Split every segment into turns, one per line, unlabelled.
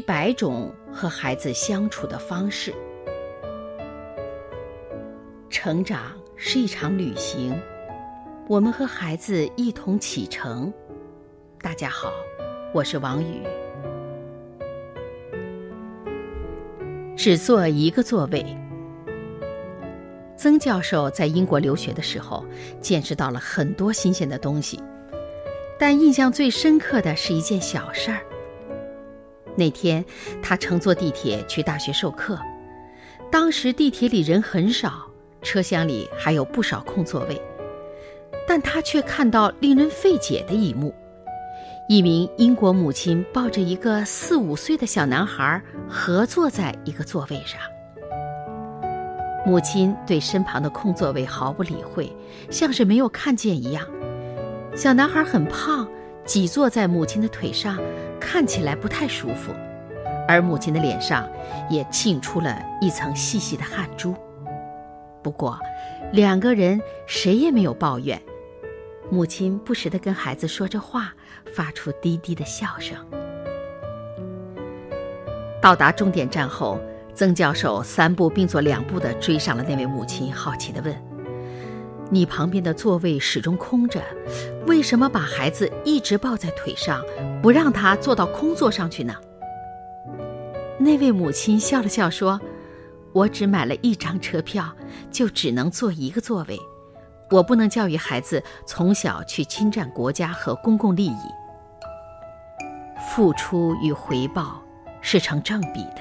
一百种和孩子相处的方式。成长是一场旅行，我们和孩子一同启程。大家好，我是王宇。只坐一个座位。曾教授在英国留学的时候，见识到了很多新鲜的东西，但印象最深刻的是一件小事儿。那天他乘坐地铁去大学授课，当时地铁里人很少，车厢里还有不少空座位，但他却看到令人费解的一幕：一名英国母亲抱着一个四五岁的小男孩合坐在一个座位上。母亲对身旁的空座位毫不理会，像是没有看见一样。小男孩很胖，挤坐在母亲的腿上，看起来不太舒服，而母亲的脸上也沁出了一层细细的汗珠。不过，两个人谁也没有抱怨。母亲不时地跟孩子说着话，发出低低的笑声。到达终点站后。曾教授三步并作两步地追上了那位母亲，好奇地问：“你旁边的座位始终空着，为什么把孩子一直抱在腿上，不让他坐到空座上去呢？”那位母亲笑了笑说：“我只买了一张车票，就只能坐一个座位，我不能教育孩子从小去侵占国家和公共利益。付出与回报是成正比的。”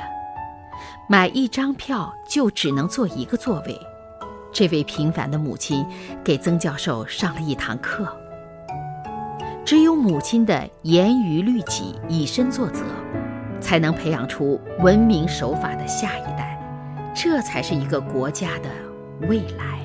买一张票就只能坐一个座位，这位平凡的母亲给曾教授上了一堂课。只有母亲的严于律己、以身作则，才能培养出文明守法的下一代，这才是一个国家的未来。